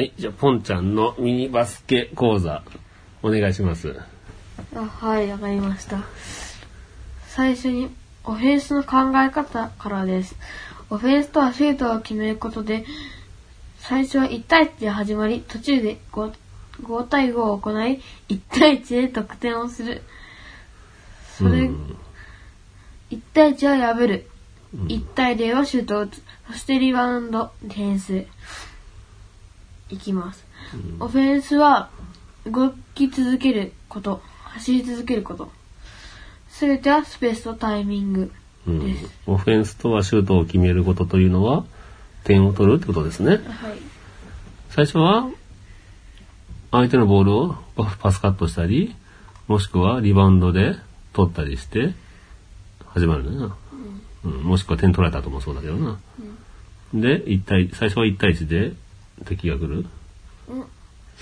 はい。じゃあ、ポンちゃんのミニバスケ講座、お願いします。あはい、わかりました。最初に、オフェンスの考え方からです。オフェンスとはシュートを決めることで、最初は1対1で始まり、途中で 5, 5対5を行い、1対1で得点をする。それ、うん1対1は破る。1対0はシュートを打つ。そしてリバウンド、ディフェンス。いきます。オフェンスは動き続けること。走り続けること。すべてはスペースとタイミングうん。オフェンスとはシュートを決めることというのは、点を取るってことですね。はい。最初は、相手のボールをパパスカットしたり、もしくはリバウンドで取ったりして、始まるんだよな。うんもしくは点取られた後もそうだけどな。で、一対、最初は1対1で敵が来る？うん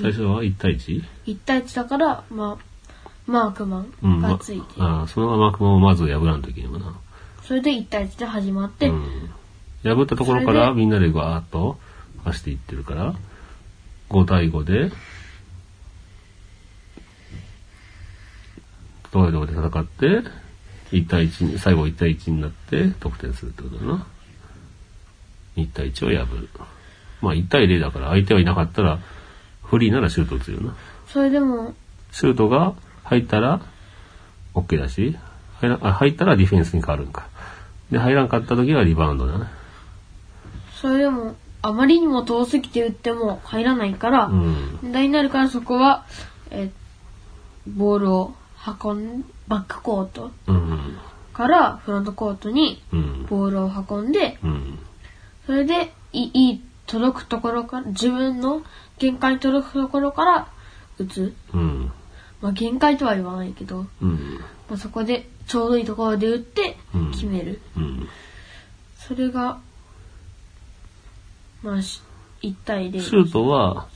最初は1対 1? 1対1だから、まあ、マークマうん、ンまがついて、ああ、そのマークマンをまず破らんといけもんな。それで1対1で始まって、うん。破ったところかそれでらみんなでガーッと走っていってるから、5対5で、どういうところで戦って、1対1に、最後1対1になって得点するってことだな。1対1を破る。まあ1対0だから相手はいなかったら、フリーならシュート打つよな。それでも、シュートが入ったら OK だし、入らあ入ったらディフェンスに変わるんか。で、入らんかった時はリバウンドだね。それでも、あまりにも遠すぎて打っても入らないから、うん。問題になるからそこは、えボールを運ん、バックコートうん。からフロントコートにうん。ボールを運んで、うん。それでいいい届くところから、自分の限界に届くところから打つ。うん。まあ限界とは言わないけど、うん。まあ、そこでちょうどいいところで打ってうん決める。うん。それが、まあ、し1対0。シュートは、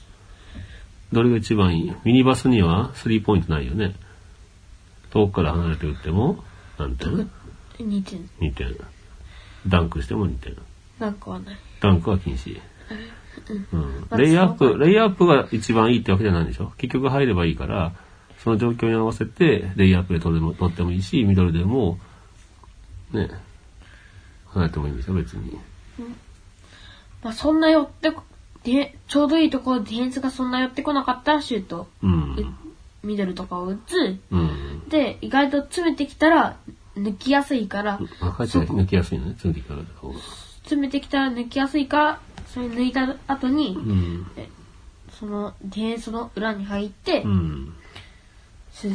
どれが一番いい？ミニバスにはスリーポイントないよね。遠くから離れて打っても、何点？2点。?2 点。ダンクしても2点。なんかはない。ダンクは禁止。レイアップ、レイアップが一番いいってわけじゃないんでしょ結局入ればいいから、その状況に合わせて、レイアップで取れも取ってもいいし、ミドルでも、ね、離れてもいいんでしょ別に。まあ、そんな寄ってこ、で、ちょうどいいところでディフェンスがそんな寄ってこなかったらシュート。うん。ミドルとかを打つ。うん。で、意外と詰めてきたら抜きやすいから、抜きやすいのね、積んできた方が。詰めてきたら抜きやすいから、それ抜いた後に、うん。そのディフェンスの裏に入って、うん。ス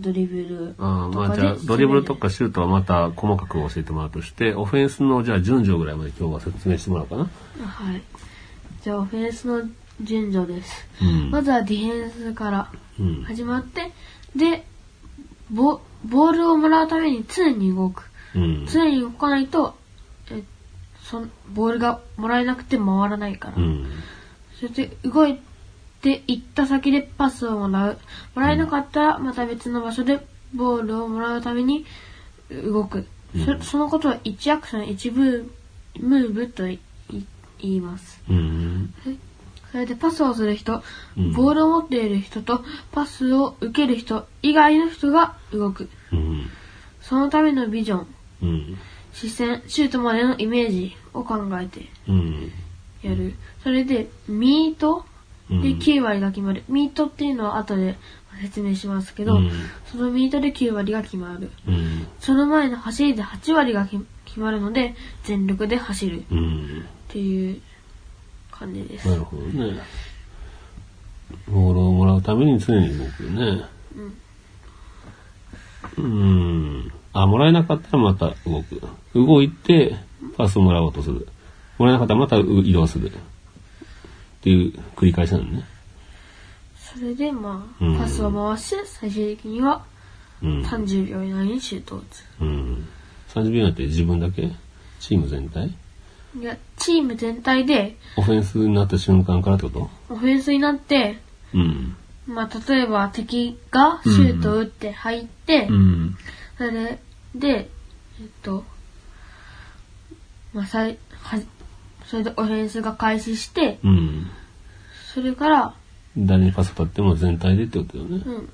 ドリブルあまあじゃあ、ドリブルとかシュートはまた細かく教えてもらうとして、オフェンスのじゃあ順序ぐらいまで今日は説明してもらおうかな。はい。じゃあ、オフェンスの順序です。うん。まずはディフェンスからうん。始まって、で、ボボールをもらうために常に動く。うん。常に動かないと、えそんボールがもらえなくて回らないから。うん。そして動いて行った先でパスをもらう。もらえなかったらまた別の場所でボールをもらうために動く。そそのことは1アクション1ブームーブとい言います。うん。それでパスをする人、うんボールを持っている人とパスを受ける人以外の人が動く。うん。そのためのビジョン、うん。視線、シュートまでのイメージを考えてうん。やる。それで、ミート？うんで9割が決まる。ミートっていうのは後で説明しますけど、うんそのミートで9割が決まる。うん。その前の走りで8割が決決まるので、全力で走るっうん。ていう感じです。なるほどね。ボールをもらうために常に動くよね。うん。あ、もらえなかったらまた動く。動いて、パスをもらおうとする。もらえなかったらまた移動する。っていう繰り返しなのね。それで、まあ、うんパスを回して、最終的にはうん。30秒以内にシュートを打つ。うん。30秒なんて自分だけチーム全体？いや、チーム全体で、オフェンスになった瞬間からってこと？オフェンスになって、うん。まあ、例えば敵がシュートを打って入って、うん。それで、で、えっと、まあ、さい、は、それでオフェンスが開始して、うん。それから、誰にパス当たっても全体でってことよね。うん。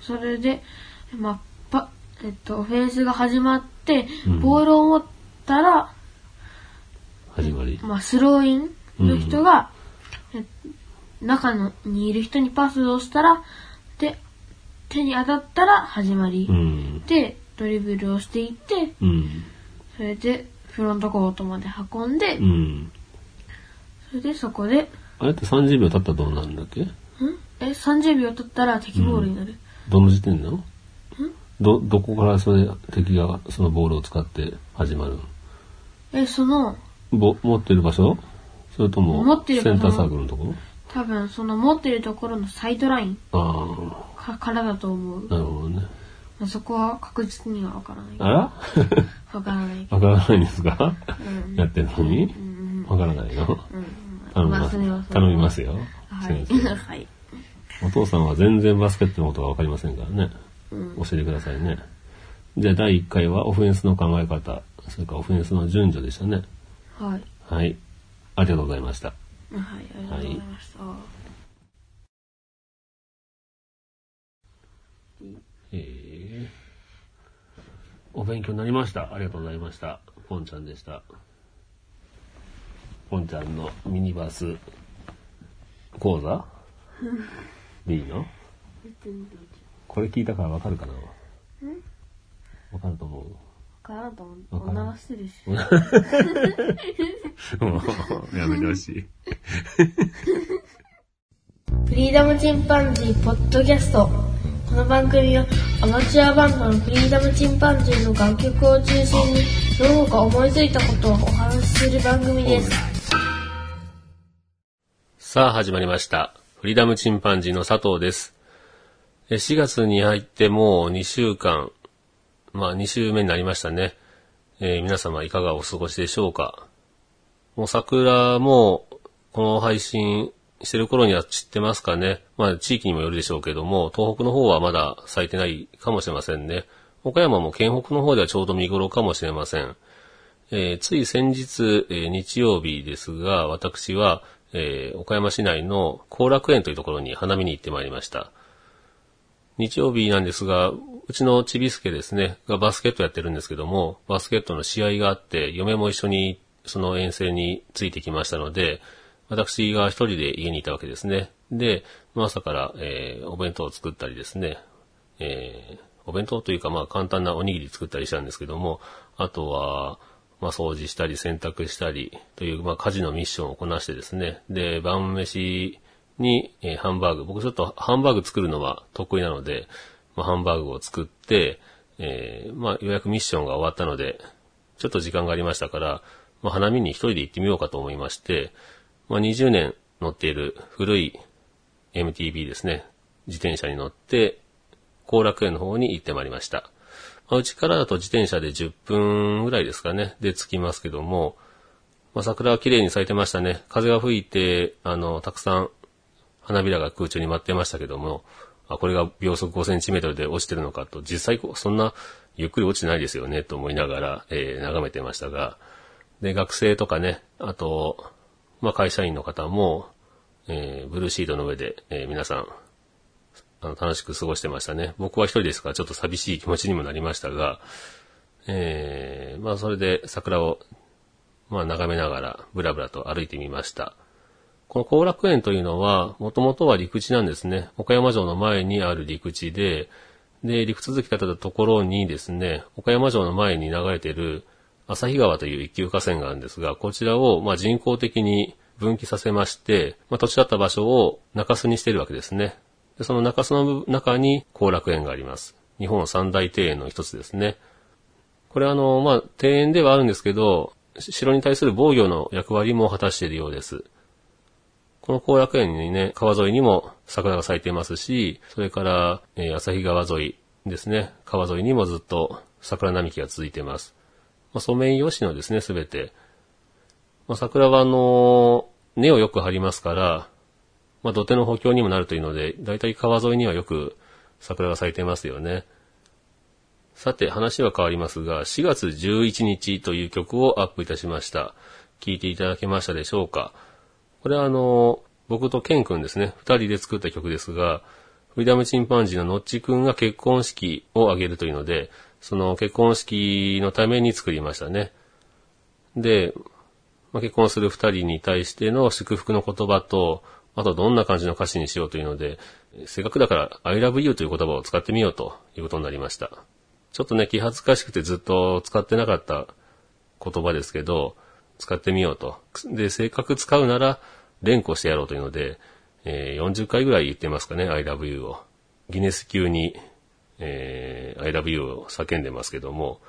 それで、まあ、パ、えっと、オフェンスが始まってうん、ボールを持ったら、始まり。まあ、スローインの人が、え中のにいる人にパスをしたら、で、手に当たったら始まり。うん。で、ドリブルをしていって、うん。それで、フロントコートまで運んで、うん。それでそこで、あれって30秒経ったらどうなるんだっけ？ん？え、30秒取ったら敵ボールになる。どの時点なの？ど、どこからそれ、敵がそのボールを使って始まるえ、その、ぼ持ってる場所？それとも、持ってる場所センターサークルのとこ？多分その持ってるところのサイドラインあかからだと思うあ、。なるほどね。まあ、そこは確実にはわからない。あら？わからない。わからないんですか？うんやってるのに？うんわからないの？うん。頼みままあ。頼みますよ。はい。はい。お父さんは全然バスケットのことがわかりませんからね。うん教えてくださいね。じゃあ第1回はオフェンスの考え方、それからオフェンスの順序でしたね。はい。はい。ありがとうございました。はい、ありがとうございました。えー、お勉強になりました。ありがとうございました。ポンちゃんでした。ポンちゃんのミニバス講座 ?B の？これ聞いたからわかるかな？わかると思う。からんと思う。お流してるし。もう、やめてほしい。フリーダムチンパンジーポッドキャスト。この番組はアマチュアバンドのフリーダムチンパンジーの楽曲を中心にどうか思いついたことをお話しする番組です。さあ始まりました。フリーダムチンパンジーの佐藤です。4月に入ってもう2週間、まあ2週目になりましたね。えー皆様いかがお過ごしでしょうかもう桜もこの配信してる頃には散ってますかね。まあ地域にもよるでしょうけども、東北の方はまだ咲いてないかもしれませんね。岡山も県北の方ではちょうど見頃かもしれません。えーつい先日、えー日曜日ですが、私は、えー岡山市内の後楽園というところに花見に行ってまいりました。日曜日なんですが、うちのちびすけですね、がバスケットやってるんですけども、バスケットの試合があって、嫁も一緒にその遠征についてきましたので、私が一人で家にいたわけですね。で、朝から、えーお弁当を作ったりですね、えーお弁当というかまあ簡単なおにぎり作ったりしたんですけども、あとは、まあ掃除したり洗濯したりというまあ家事のミッションをこなしてですね、で、晩飯に、えーハンバーグ、僕ちょっとハンバーグ作るのは得意なので、まあ、ハンバーグを作って、えーまあようやくミッションが終わったので、ちょっと時間がありましたから、まあ、花見に一人で行ってみようかと思いまして、まあ、20年乗っている古い MTB ですね、自転車に乗って、後楽園の方に行ってまいりました。まあ、うちからだと自転車で10分ぐらいですかね、で着きますけども、まあ、桜は綺麗に咲いてましたね。風が吹いて、あの、たくさん花びらが空中に舞ってましたけども、あ、これが秒速5センチメートルで落ちてるのかと、実際そんなゆっくり落ちてないですよね、と思いながら、えー眺めてましたが、で、学生とかね、あと、まあ、会社員の方も、えーブルーシートの上で、えー皆さん、あの、楽しく過ごしてましたね。僕は一人ですから、ちょっと寂しい気持ちにもなりましたが、えーまあ、それで桜を、まあ、眺めながら、ぶらぶらと歩いてみました。この後楽園というのは、もともとは陸地なんですね。岡山城の前にある陸地で、で、陸続きだったところにですね、岡山城の前に流れてる旭川という一級河川があるんですが、こちらをま人工的に分岐させまして、まあ、土地だった場所を中州にしているわけですね。でその中州の中に後楽園があります。日本三大庭園の一つですね。これはあの、まあ、庭園ではあるんですけど、城に対する防御の役割も果たしているようです。この後楽園にね、川沿いにも桜が咲いていますし、それから、えー旭川沿いですね、川沿いにもずっと桜並木が続いています。まあ、ソメイヨシノですね、すべて。まあ、桜はあの根をよく張りますから、まあ、土手の補強にもなるというので、だいたい川沿いにはよく桜が咲いてますよね。さて、話は変わりますが、4月11日という曲をアップいたしました。聴いていただけましたでしょうかこれはあの、僕とケン君ですね、二人で作った曲ですが、フリダムチンパンジーのノッチ君が結婚式を挙げるというので、その結婚式のために作りましたね。で、まあ、結婚する二人に対しての祝福の言葉と、あとどんな感じの歌詞にしようというので、せっかくだから I love you という言葉を使ってみようということになりました。ちょっとね、気恥ずかしくてずっと使ってなかった言葉ですけど、使ってみようと。で、せっかく使うなら連呼してやろうというので、えー、40回ぐらい言ってますかね、I love you を。ギネス級に、えー、I love you を叫んでますけども、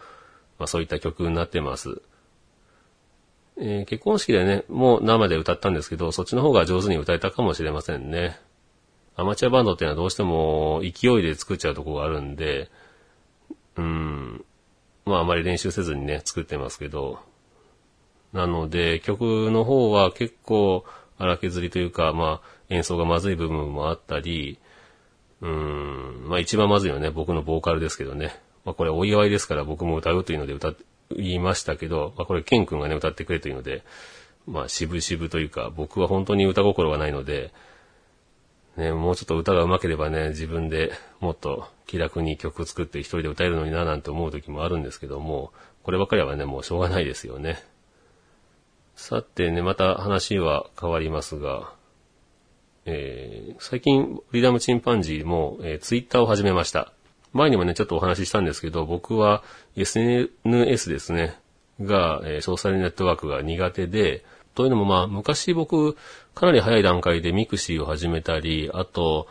まあそういった曲になってます。えー、結婚式でね、もう生で歌ったんですけど、そっちの方が上手に歌えたかもしれませんね。アマチュアバンドっていうのはどうしても勢いで作っちゃうとこがあるんで、うん、まああまり練習せずにね、作ってますけど、なので曲の方は結構荒削りというか、まあ演奏がまずい部分もあったり、うん、まあ一番まずいのはね、僕のボーカルですけどね。まあこれお祝いですから僕も歌うというので歌って、言いましたけど、まあ、これ、ケン君がね、歌ってくれというので、まあ、渋々というか、僕は本当に歌心がないので、ね、もうちょっと歌が上手ければね、自分でもっと気楽に曲作って一人で歌えるのにななんて思う時もあるんですけども、こればっかりはね、もうしょうがないですよね。さてね、また話は変わりますが、えー、最近、フリーダムチンパンジーも、えー、ツイッターを始めました。前にもね、ちょっとお話ししたんですけど、僕は SNS ですね、が、えー、ソーシャルネットワークが苦手で、というのもまあ、昔僕、かなり早い段階でミクシーを始めたり、あと、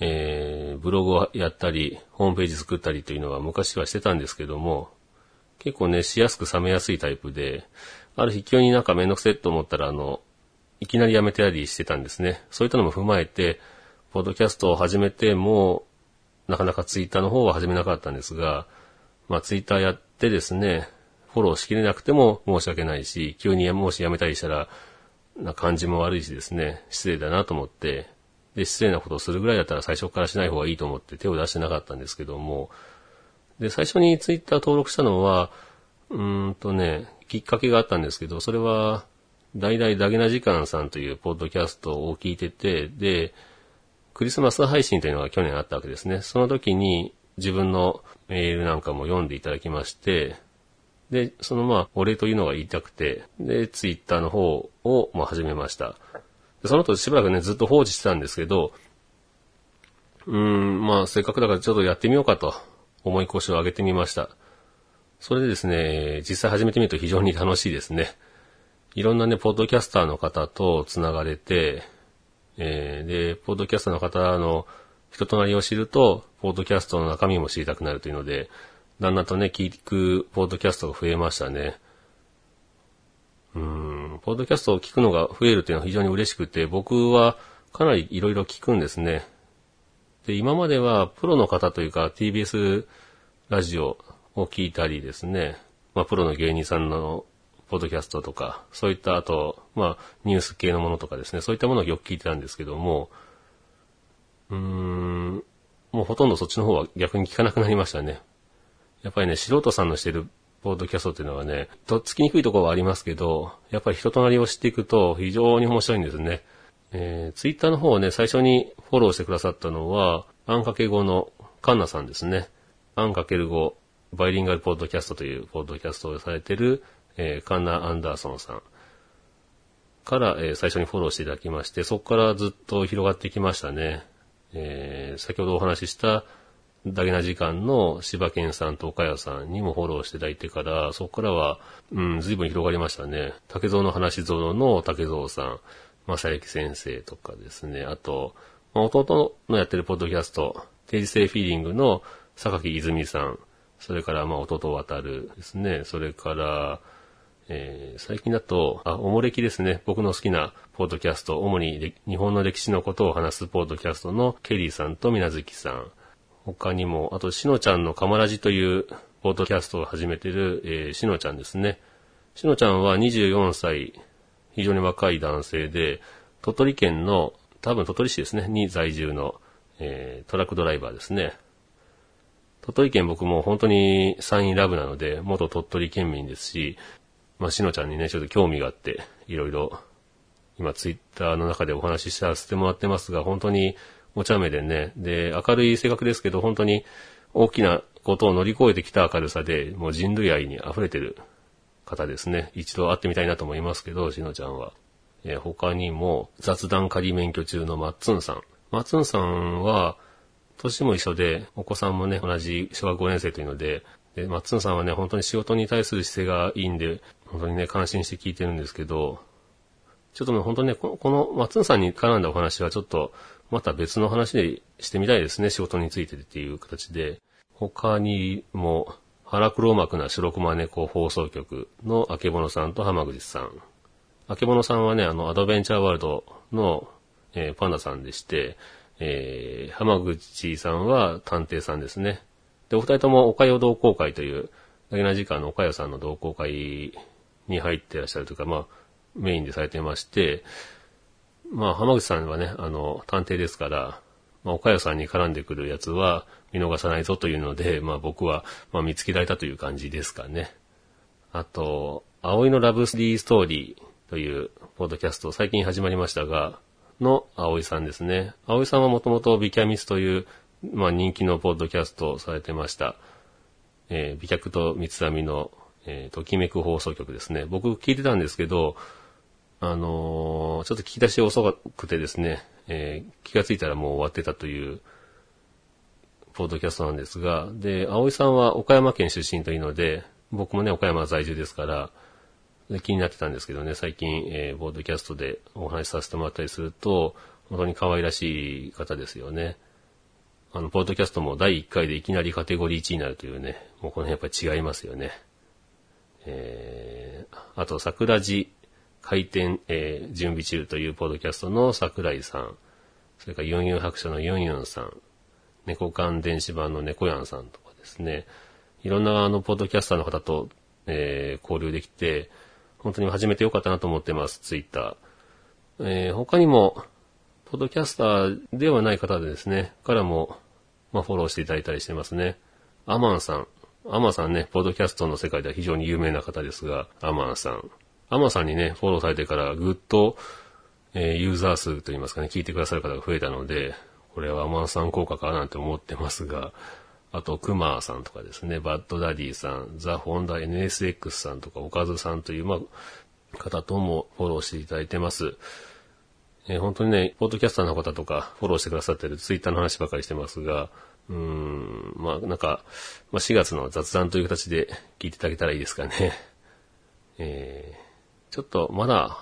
えー、ブログをやったり、ホームページ作ったりというのは昔はしてたんですけども、結構ね、熱しやすく冷めやすいタイプで、ある日急になんかめんどくせえと思ったら、あの、いきなりやめてたりしてたんですね。そういったのも踏まえて、ポッドキャストを始めても、なかなかツイッターの方は始めなかったんですが、まあツイッターやってですね、フォローしきれなくても申し訳ないし、急にもしやめたりしたら、な感じも悪いしですね、失礼だなと思って、で、失礼なことをするぐらいだったら最初からしない方がいいと思って手を出してなかったんですけども、で、最初にツイッター登録したのは、うーんとね、きっかけがあったんですけど、それは、大々ダゲな時間さんというポッドキャストを聞いてて、で、クリスマス配信というのが去年あったわけですね。その時に自分のメールなんかも読んでいただきまして、で、そのまあ、お礼というのが言いたくて、で、ツイッターの方を、まあ、始めました。でその後しばらくね、ずっと放置してたんですけど、うーん、まあ、せっかくだからちょっとやってみようかと、思い腰を上げてみました。それでですね、実際始めてみると非常に楽しいですね。いろんなね、ポッドキャスターの方と繋がれて、えー、で、ポッドキャストの方の人となりを知ると、ポッドキャストの中身も知りたくなるというので、だんだんとね、聞くポッドキャストが増えましたね。うん、ポッドキャストを聞くのが増えるというのは非常に嬉しくて、僕はかなり色々聞くんですね。で、今まではプロの方というか TBS ラジオを聞いたりですね、まあプロの芸人さんのポッドキャストとか、そういったあと、まあ、ニュース系のものとかですね、そういったものをよく聞いてたんですけども、うーん、もうほとんどそっちの方は逆に聞かなくなりましたね。やっぱりね、素人さんのしてるポッドキャストっていうのはね、とっつきにくいところはありますけど、やっぱり人となりを知っていくと非常に面白いんですね。えー、ツイッターの方をね、最初にフォローしてくださったのは、アンかけ語のカンナさんですね。アンかける語、バイリンガルポッドキャストというポッドキャストをされてる、えー、カンナ・アンダーソンさんから、えー、最初にフォローしていただきまして、そこからずっと広がってきましたね。えー、先ほどお話ししたダゲな時間の柴犬さんと岡谷さんにもフォローしていただいてから、そこからは、うん、随分広がりましたね。竹蔵の話園の竹蔵さん、正幸先生とかですね。あと、まあ、弟のやってるポッドキャスト、定時性フィーリングの榊泉さん、それからまあ弟渡るですね。それから、えー、最近だと、あ、おもれきですね。僕の好きなポッドキャスト、主に日本の歴史のことを話すポッドキャストのケリーさんとみなずきさん。他にも、あと、しのちゃんのカマラジというポッドキャストを始めてる、えー、しのちゃんですね。しのちゃんは24歳、非常に若い男性で、鳥取県の、多分鳥取市ですね、に在住の、えー、トラックドライバーですね。鳥取県僕も本当にサインラブなので、元鳥取県民ですし、まあ、しのちゃんにね、ちょっと興味があって、いろいろ今ツイッターの中でお話しさせてもらってますが、本当にお茶目でね、で、明るい性格ですけど、本当に大きなことを乗り越えてきた明るさで、もう人類愛に溢れてる方ですね。一度会ってみたいなと思いますけど、しのちゃんは。えー、他にも、雑談仮免許中のマッツンさん。マッツンさんは、年も一緒で、お子さんもね、同じ小学5年生というので、で、マッツンさんはね、本当に仕事に対する姿勢がいいんで、本当にね、感心して聞いてるんですけど、ちょっとね、本当にね、このマッツンさんに絡んだお話はちょっと、また別の話でしてみたいですね、仕事についてっていう形で。他にも、腹黒幕な白熊猫放送局のあけぼのさんと浜口さん。あけぼのさんはね、あの、アドベンチャーワールドの、えー、パンダさんでして、えー、浜口さんは探偵さんですね。で、お二人ともおかよ同好会という、だけな時間のおかよさんの同好会に入ってらっしゃるというか、まあ、メインでされてまして、まあ、浜口さんはね、あの、探偵ですから、まあ、おかよさんに絡んでくるやつは見逃さないぞというので、まあ僕は、まあ見つけられたという感じですかね。あと、葵のラブスリーストーリーというポッドキャスト最近始まりましたが、の葵さんですね。葵さんはもともとビキャミスという、まあ人気のポッドキャストをされてました。えー、美脚と三つ編みの、えー、ときめく放送局ですね。僕聞いてたんですけど、あのー、ちょっと聞き出し遅くてですね、えー、気がついたらもう終わってたという、ポッドキャストなんですが、で、葵さんは岡山県出身というので、僕もね、岡山在住ですから、気になってたんですけどね、最近、えー、ボードキャストでお話しさせてもらったりすると、本当に可愛らしい方ですよね。あの、ポッドキャストも第1回でいきなりカテゴリー1になるというね、もうこの辺やっぱり違いますよね。えー、あと、桜地開店、えー、準備中というポッドキャストの桜井さん、それからユンユン白書のユンユンさん、猫缶電子版の猫やんさんとかですね、いろんなあの、ポッドキャスターの方と、えー、交流できて、本当に始めてよかったなと思ってます、ツイッター。えー、他にも、ポッドキャスターではない方でですね、からも、まあ、フォローしていただいたりしてますね。アマンさん。アマンさんね、ポッドキャストの世界では非常に有名な方ですが、アマンさん。アマンさんにね、フォローされてからぐっと、えー、ユーザー数といいますかね、聞いてくださる方が増えたので、これはアマンさん効果かなんて思ってますが、あと、クマーさんとかですね、バッドダディさん、ザ・ホンダ NSX さんとか、オカズさんという、まあ、方ともフォローしていただいてます。えー、本当にね、ポッドキャスターの方とかフォローしてくださってるツイッターの話ばかりしてますが、うーん、まあなんか、まあ、4月の雑談という形で聞いていただけたらいいですかね。えー、ちょっとまだ、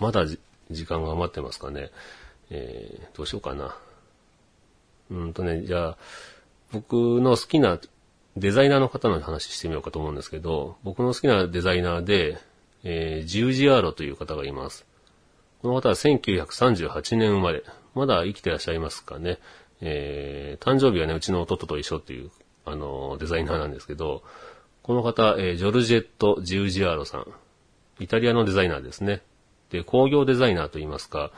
まだ時間が余ってますかね。えー、どうしようかな。うんとね、じゃあ、僕の好きなデザイナーの方の話してみようかと思うんですけど、僕の好きなデザイナーで、えー、ジウジアーロという方がいます。この方は1938年生まれ。まだ生きてらっしゃいますかね。えー、誕生日はね、うちの弟と一緒っていう、あの、デザイナーなんですけど、この方、えー、ジョルジェット・ジウジアーロさん。イタリアのデザイナーですね。で、工業デザイナーといいますか、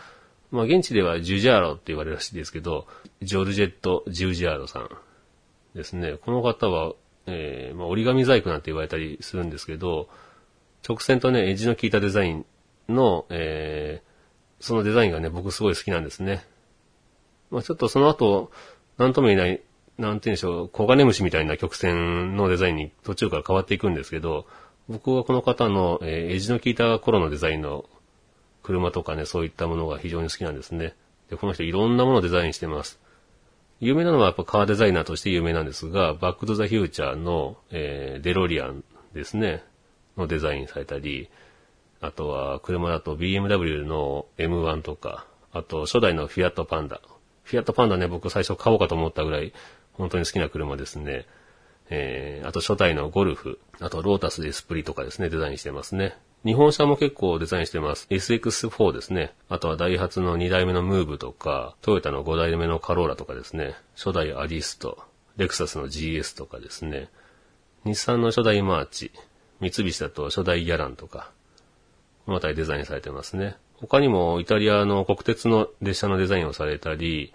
まあ、現地ではジュジャーロって言われるらしいですけど、ジョルジェット・ジュジャーロさんですね。この方は、えー、まあ、折り紙細工なんて言われたりするんですけど、直線とね、エッジの効いたデザインの、えー、そのデザインがね、僕すごい好きなんですね。まあ、ちょっとその後、なんとも言えない、なんて言うんでしょう、小金虫みたいな曲線のデザインに途中から変わっていくんですけど、僕はこの方の、えー、エジの効いた頃のデザインの車とかね、そういったものが非常に好きなんですね。で、この人いろんなものをデザインしてます。有名なのはやっぱカーデザイナーとして有名なんですが、バックトゥザフューチャーの、えー、デロリアンですね、のデザインされたり、あとは車だと BMW の M1 とか、あと初代のフィアットパンダ。フィアットパンダね、僕最初買おうかと思ったぐらい本当に好きな車ですね。えー、あと初代のゴルフ、あとロータスエスプリとかですね、デザインしてますね。日本車も結構デザインしてます。SX4 ですね。あとはダイハツの2代目のムーブとか、トヨタの5代目のカローラとかですね。初代アリスト、レクサスの GS とかですね。日産の初代マーチ、三菱だと初代ギャランとか、この辺りデザインされてますね。他にもイタリアの国鉄の列車のデザインをされたり、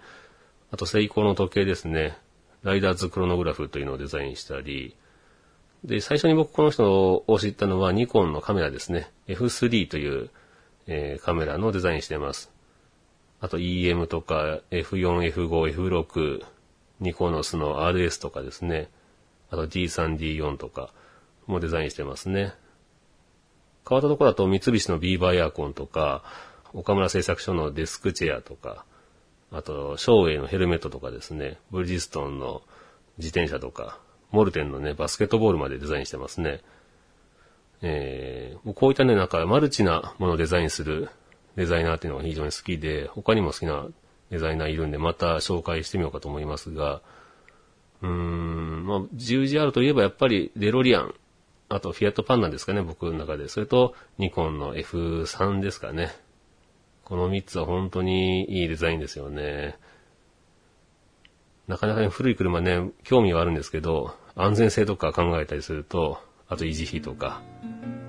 あとセイコーの時計ですね。ライダーズクロノグラフというのをデザインしたり、で、最初に僕この人を知ったのはニコンのカメラですね。F3 という、えーカメラのデザインしてます。あと EM とか F4、F5、F6、ニコノスの RS とかですね。あと D3、D4 とかもデザインしてますね。変わったところだと三菱のビーバーエアコンとか、岡村製作所のデスクチェアとか、あと、照英のヘルメットとかですね、ブリヂストンの自転車とか、モルテンのね、バスケットボールまでデザインしてますね。えー、こういったね、なんかマルチなものをデザインするデザイナーっていうのが非常に好きで、他にも好きなデザイナーいるんで、また紹介してみようかと思いますが、うーん、まあ、十字あるといえばやっぱりデロリアン、あとフィアットパンなんですかね、僕の中で。それとニコンの F3 ですかね。この3つは本当にいいデザインですよね。なかなかね、古い車ね、興味はあるんですけど、安全性とか考えたりすると、あと維持費とか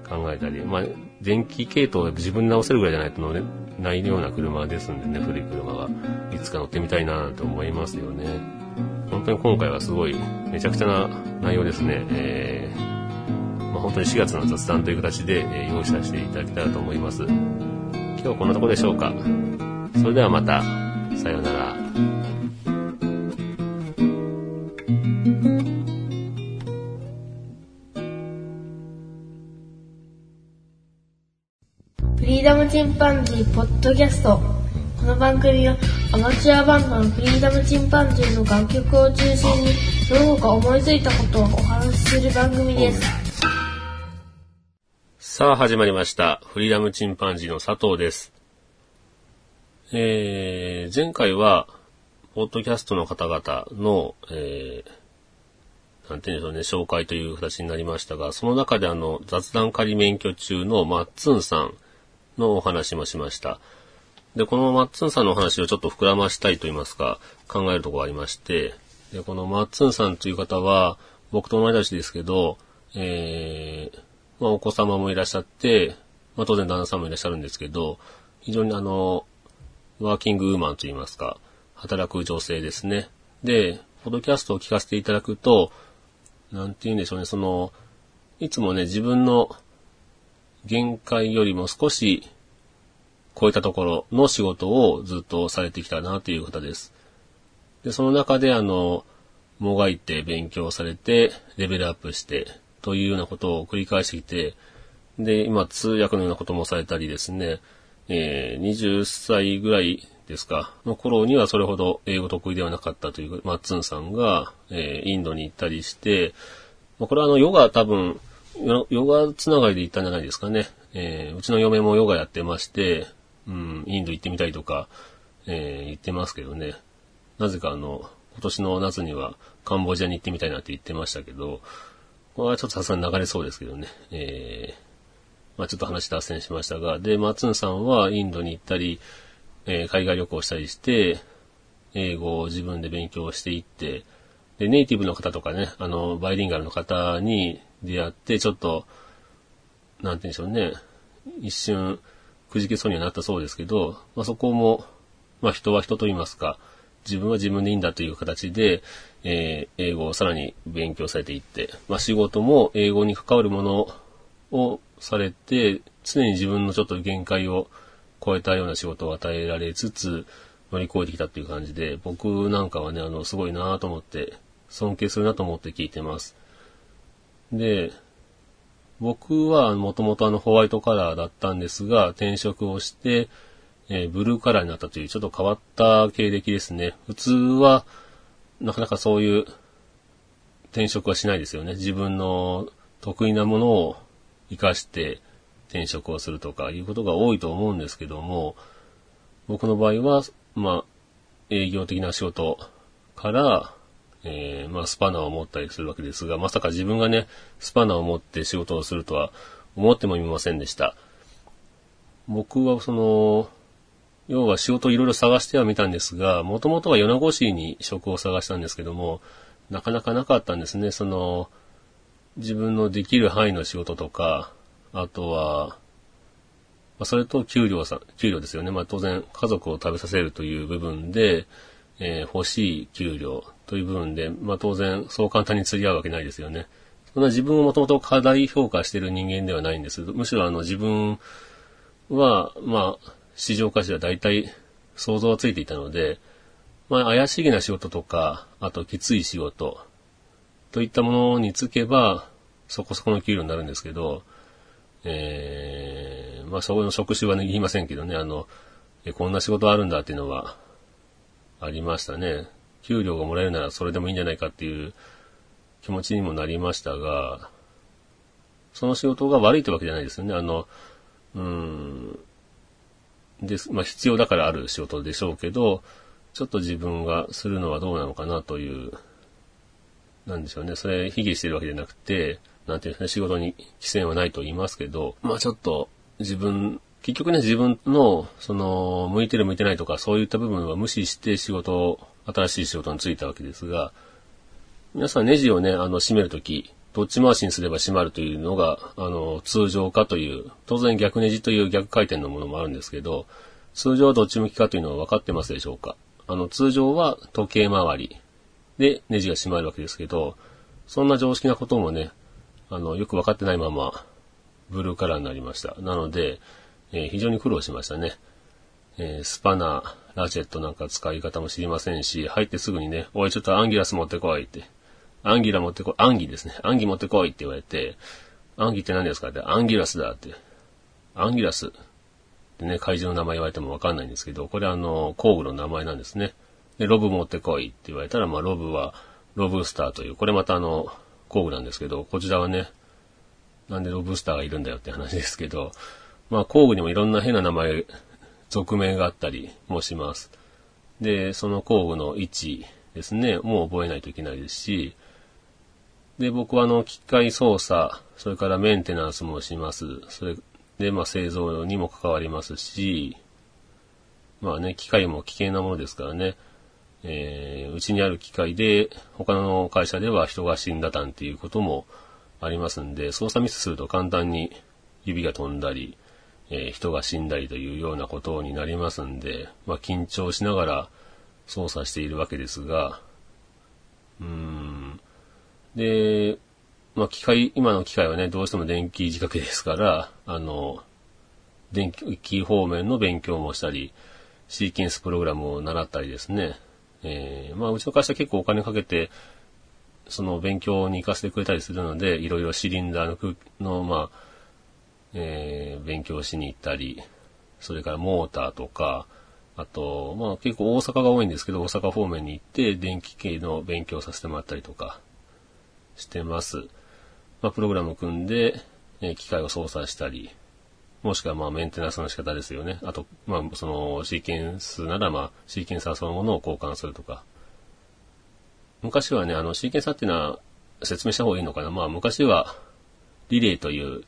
考えたり、まあ、電気系統を自分で直せるぐらいじゃないと乗れないような車ですんでね、古い車は。いつか乗ってみたいなと思いますよね。本当に今回はすごい、めちゃくちゃな内容ですね。えー、本当に4月の雑談という形で、え用意させていただけたらと思います。今日はこんなところでしょうか。それではまた、さようなら。フリーダムチンパンジーポッドキャスト。この番組はアマチュアバンドのフリーダムチンパンジーの楽曲を中心にどこか思いついたことをお話しする番組です。さあ始まりました。フリーダムチンパンジーの佐藤です。えー、前回は、ポッドキャストの方々の、えー、なんて言うんでしょうね、紹介という形になりましたが、その中であの、雑談仮免許中のマッツンさんのお話もしました。で、このマッツンさんのお話をちょっと膨らましたいと言いますか、考えるところがありまして、で、このマッツンさんという方は、僕と同い年ですけど、えー、まあ、お子様もいらっしゃって、まあ、当然旦那さんもいらっしゃるんですけど、非常にあの、ワーキングウーマンといいますか、働く女性ですね。で、ポドキャストを聞かせていただくと、なんて言うんでしょうね、その、いつもね、自分の限界よりも少し超えたところの仕事をずっとされてきたなという方です。で、その中であの、もがいて勉強されて、レベルアップして、というようなことを繰り返してきて、で、今通訳のようなこともされたりですね、えー、20歳ぐらいですか、の頃にはそれほど英語得意ではなかったという、マッツンさんが、えーインドに行ったりして、ま、これはあの、ヨガ多分、ヨガつながりで行ったんじゃないですかね。えーうちの嫁もヨガやってまして、うん、インド行ってみたいとか、えー言ってますけどね。なぜかあの、今年の夏にはカンボジアに行ってみたいなって言ってましたけど、これはちょっとさすがに流れそうですけどね。えーまあちょっと話脱線しましたが、で、マツンさんはインドに行ったり、えー海外旅行したりして、英語を自分で勉強していって、で、ネイティブの方とかね、あの、バイリンガルの方に出会って、ちょっと、なんて言うんでしょうね、一瞬、くじけそうにはなったそうですけど、まあそこも、まあ人は人と言いますか、自分は自分でいいんだという形で、えー英語をさらに勉強されていって、まあ仕事も英語に関わるものをされて、常に自分のちょっと限界を超えたような仕事を与えられつつ、乗り越えてきたっていう感じで、僕なんかはね、あの、すごいなと思って、尊敬するなと思って聞いてます。で、僕はもともとあのホワイトカラーだったんですが、転職をして、えーブルーカラーになったというちょっと変わった経歴ですね。普通は、なかなかそういう転職はしないですよね。自分の得意なものを活かして転職をするとかいうことが多いと思うんですけども、僕の場合は、まあ、営業的な仕事から、えーまあ、スパナを持ったりするわけですが、まさか自分がね、スパナを持って仕事をするとは思ってもみませんでした。僕はその、要は仕事をいろいろ探してはみたんですが、もともとは米子市に職を探したんですけども、なかなかなかったんですね。その、自分のできる範囲の仕事とか、あとは、まあ、それと給料さ、給料ですよね。まあ当然家族を食べさせるという部分で、えー欲しい給料という部分で、まあ当然そう簡単に釣り合うわけないですよね。そんな自分をもともと過大評価してる人間ではないんです。むしろあの自分は、まあ、市場価値は大体想像はついていたので、まあ、怪しげな仕事とか、あときつい仕事、といったものにつけば、そこそこの給料になるんですけど、えー、まあ、そこの職種はね、言いませんけどね、あの、えこんな仕事あるんだっていうのは、ありましたね。給料がもらえるならそれでもいいんじゃないかっていう気持ちにもなりましたが、その仕事が悪いってわけじゃないですよね。あの、うん、です、まあ必要だからある仕事でしょうけど、ちょっと自分がするのはどうなのかなという、なんでしょうね。それ、卑下してるわけじゃなくて、なんていうんですね、仕事に規制はないと言いますけど、まあちょっと自分、結局ね、自分の、その、向いてる向いてないとか、そういった部分は無視して仕事を、新しい仕事に就いたわけですが、皆さんネジをね、あの、締めるとき、どっち回しにすれば閉まるというのが、あの、通常かという、当然逆ネジという逆回転のものもあるんですけど、通常はどっち向きかというのは分かってますでしょうかあの、通常は時計回りでネジが閉まるわけですけど、そんな常識なこともね、あの、よく分かってないまま、ブルーカラーになりました。なので、えー、非常に苦労しましたね。えー、スパナー、ラチェットなんか使い方も知りませんし、入ってすぐにね、おい、ちょっとアンギラス持ってこいって、アンギラ持ってこい、アンギですね。アンギ持ってこいって言われて、アンギって何ですかって、アンギラスだって。アンギラスってね、怪獣の名前言われてもわかんないんですけど、これあの、工具の名前なんですね。で、ロブ持ってこいって言われたら、まあ、ロブは、ロブスターという、これまたあの、工具なんですけど、こちらはね、なんでロブスターがいるんだよって話ですけど、まあ、工具にもいろんな変な名前、俗名があったりもします。で、その工具の位置ですね、もう覚えないといけないですし、で、僕はあの、機械操作、それからメンテナンスもします。それで、まあ、製造にも関わりますし、まあね、機械も危険なものですからね、えー、うちにある機械で、他の会社では人が死んだたんっていうこともありますんで、操作ミスすると簡単に指が飛んだり、えー、人が死んだりというようなことになりますんで、まあ、緊張しながら操作しているわけですが、うーん、で、まあ、機械、今の機械はね、どうしても電気仕掛けですから、あの、電気方面の勉強もしたり、シーケンスプログラムを習ったりですね。えー、まあ、うちの会社結構お金かけて、その勉強に行かせてくれたりするので、いろいろシリンダーのの、まあ、えー、勉強しに行ったり、それからモーターとか、あと、まあ結構大阪が多いんですけど、大阪方面に行って電気系の勉強させてもらったりとか、してます。まあ、プログラム組んで、え機械を操作したり、もしくはまあメンテナンスの仕方ですよね。あと、まあそのシーケンスならまあシーケンサーそのものを交換するとか。昔はね、あのシーケンサーっていうのは説明した方がいいのかな。まあ昔はリレーという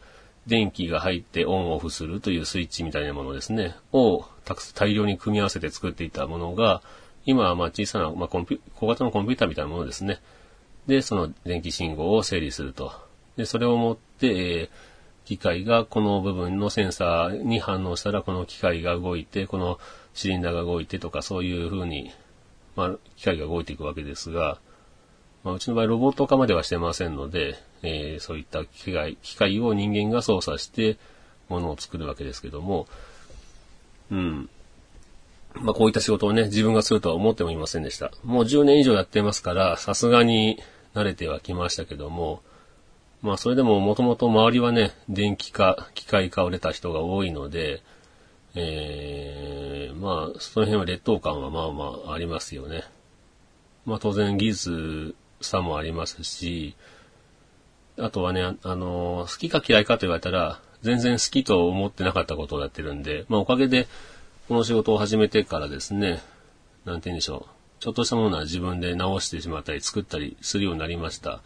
電気が入ってオンオフするというスイッチみたいなものですね。を大量に組み合わせて作っていたものが、今はまあ小さな、まあコンピ小型のコンピューターみたいなものですね。で、その電気信号を整理すると。で、それを持って、えー、機械がこの部分のセンサーに反応したら、この機械が動いて、このシリンダーが動いてとか、そういう風に、まあ、機械が動いていくわけですが、まあ、うちの場合ロボット化まではしてませんので、えー、そういった機械、機械を人間が操作して、ものを作るわけですけども、うん。まあ、こういった仕事をね、自分がするとは思ってもいませんでした。もう10年以上やってますから、さすがに慣れてはきましたけども、まあ、それでももともと周りはね、電気化、機械化を出た人が多いので、えー、まあ、その辺は劣等感はまあまあありますよね。まあ、当然技術差もありますし、あとはね、あの、好きか嫌いかと言われたら、全然好きと思ってなかったことをやってるんで、まあ、おかげで、この仕事を始めてからですね、なんて言うんでしょう。ちょっとしたものは自分で直してしまったり作ったりするようになりました。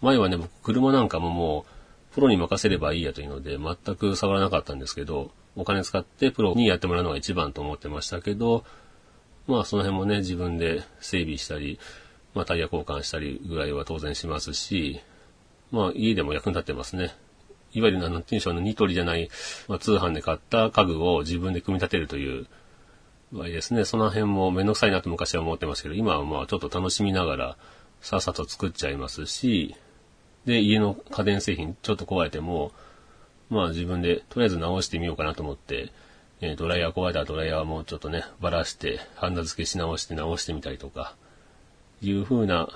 前はね、僕車なんかももう、プロに任せればいいやというので、全く触らなかったんですけど、お金使ってプロにやってもらうのが一番と思ってましたけど、まあその辺もね、自分で整備したり、まあタイヤ交換したりぐらいは当然しますし、まあ家でも役に立ってますね。いわゆるなんて言うんでしょうね、ニトリじゃない、まあ、通販で買った家具を自分で組み立てるという場合ですね。その辺もめんどくさいなと昔は思ってましたけど、今はまあちょっと楽しみながらさっさと作っちゃいますし、で、家の家電製品ちょっと壊れても、まあ自分でとりあえず直してみようかなと思って、えードライヤー壊れたらドライヤーもちょっとね、ばらして、ハンダ付けし直して直してみたりとか、いう風な、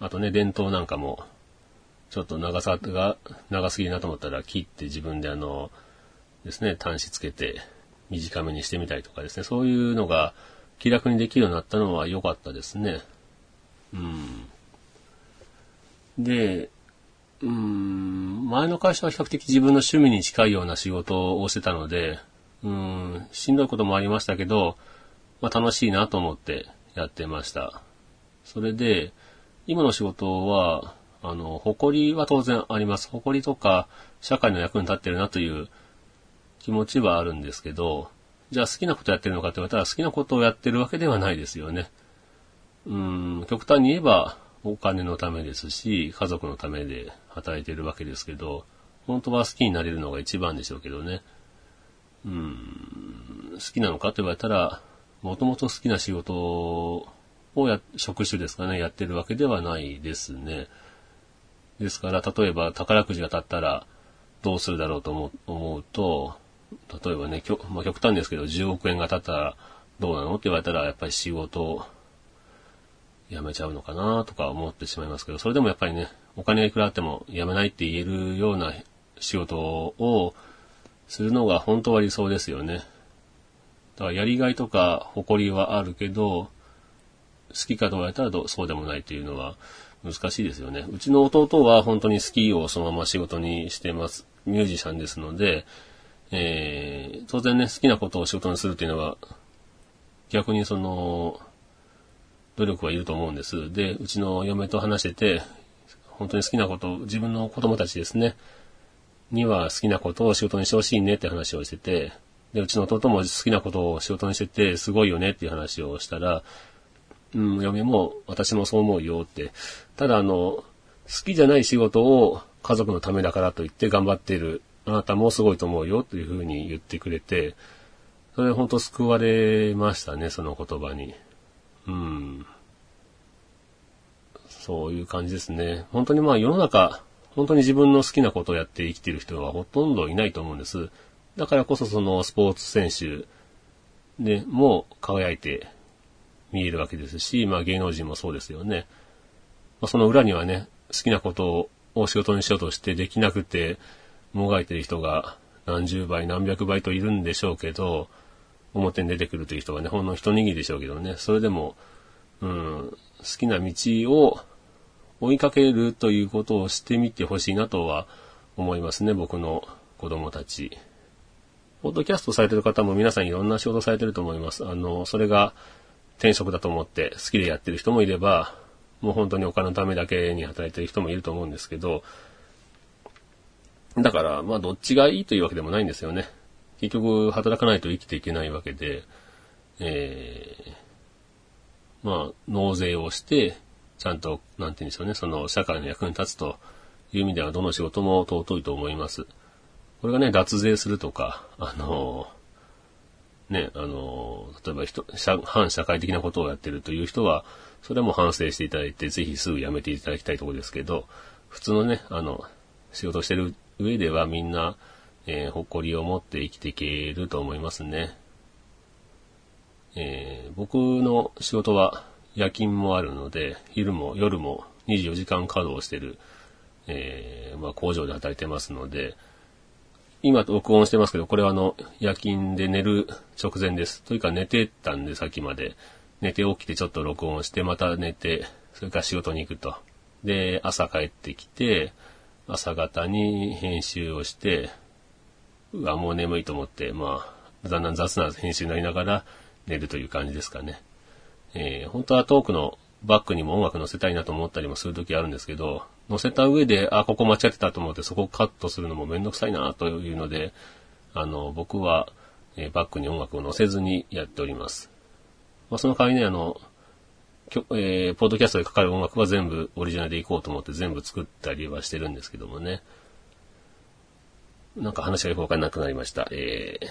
あとね、電灯なんかも、ちょっと長さが長すぎるなと思ったら切って自分であの、ですね、端子つけて短めにしてみたりとかですね、そういうのが気楽にできるようになったのは良かったですね。うん。で、うん、前の会社は比較的自分の趣味に近いような仕事をしてたので、うん、しんどいこともありましたけど、まあ楽しいなと思ってやってました。それで、今の仕事は、あの、誇りは当然あります。誇りとか、社会の役に立ってるなという気持ちはあるんですけど、じゃあ好きなことやってるのかって言われたら好きなことをやってるわけではないですよね。うん、極端に言えばお金のためですし、家族のためで働いてるわけですけど、本当は好きになれるのが一番でしょうけどね。うん、好きなのかって言われたら、もともと好きな仕事をや、職種ですかね、やってるわけではないですね。ですから、例えば宝くじが当たったらどうするだろうと思う思うと、例えばね、きょまあ、極端ですけど、10億円が当たったらどうなの？って言われたら、やっぱり仕事を辞めちゃうのかなとか思ってしまいますけど、それでもやっぱりね、お金がいくらあっても辞めないって言えるような仕事をするのが本当は理想ですよね。だからやりがいとか誇りはあるけど、好きかと言われたらどうそうでもないっていうのは難しいですよね。うちの弟は本当にスキーをそのまま仕事にしてます。ミュージシャンですので、えー、当然ね、好きなことを仕事にするっていうのは、逆にその、努力はいると思うんです。で、うちの嫁と話してて、本当に好きなこと、自分の子供たちですね、には好きなことを仕事にしてほしいねって話をしてて、で、うちの弟も好きなことを仕事にしてて、すごいよねっていう話をしたら、うん、嫁も私もそう思うよって。ただあの、好きじゃない仕事を家族のためだからと言って頑張っているあなたもすごいと思うよというふうに言ってくれて、それ本当救われましたね、その言葉に。うん。そういう感じですね。本当にまあ世の中、本当に自分の好きなことをやって生きている人はほとんどいないと思うんです。だからこそそのスポーツ選手でも輝いて見えるわけですし、まあ芸能人もそうですよね。まあ、その裏にはね、好きなことを仕事にしようとしてできなくて、もがいてる人が何十倍何百倍といるんでしょうけど、表に出てくるという人がね、ほんの一握りでしょうけどね、それでも、うん、好きな道を追いかけるということをしてみてほしいなとは思いますね、僕の子供たち。ポッドキャストされてる方も皆さんいろんな仕事されてると思います。あの、それが転職だと思って好きでやってる人もいれば、もう本当にお金のためだけに働いてる人もいると思うんですけど、だから、まあ、どっちがいいというわけでもないんですよね。結局、働かないと生きていけないわけで、えー、まあ、納税をして、ちゃんと、なんて言うんでしょうね、その、社会の役に立つという意味では、どの仕事も尊いと思います。これがね、脱税するとか、あの、ね、あの、例えば人、反社会的なことをやってるという人は、それも反省していただいて、ぜひすぐ辞めていただきたいところですけど、普通のね、あの、仕事してる上ではみんな、えー誇りを持って生きていけると思いますね。えー僕の仕事は夜勤もあるので、昼も夜も24時間稼働してる、えーまあ、工場で働いてますので、今録音してますけど、これはあの、夜勤で寝る直前です。というか寝てたんで、さっきまで。寝て起きてちょっと録音して、また寝て、それから仕事に行くと。で、朝帰ってきて、朝方に編集をして、うわ、もう眠いと思って、まあ、だんだん雑な編集になりながら寝るという感じですかね。えー本当はトークのバックにも音楽載せたいなと思ったりもするときあるんですけど、載せた上で、あ、ここ間違ってたと思ってそこをカットするのもめんどくさいなというので、あの、僕は、えーバックに音楽を載せずにやっております。まあ、その代わりね、あの、えーポッドキャストでかかる音楽は全部オリジナルでいこうと思って全部作ったりはしてるんですけどもね。なんか話がよくわかんなくなりました。えー、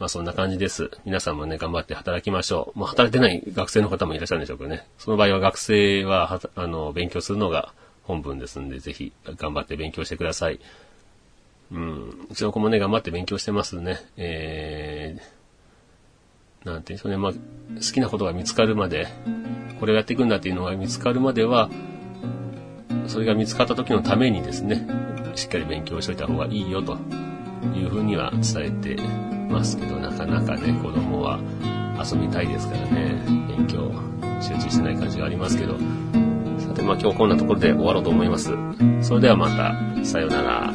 まあそんな感じです。皆さんもね、頑張って働きましょう。もう働いてない学生の方もいらっしゃるんでしょうけどね。その場合は学生はは、あの、勉強するのが本分ですんで、ぜひ頑張って勉強してください。うん。うちの子もね、頑張って勉強してますね。えー、なんていうんでしょうね。まあ、好きなことが見つかるまで、これをやっていくんだっていうのが見つかるまでは、それが見つかった時のためにですね、しっかり勉強しといた方がいいよというふうには伝えてますけど、なかなかね、子供は遊びたいですからね、勉強集中してない感じがありますけど、さて、まあ今日こんなところで終わろうと思います。それではまた、さようなら。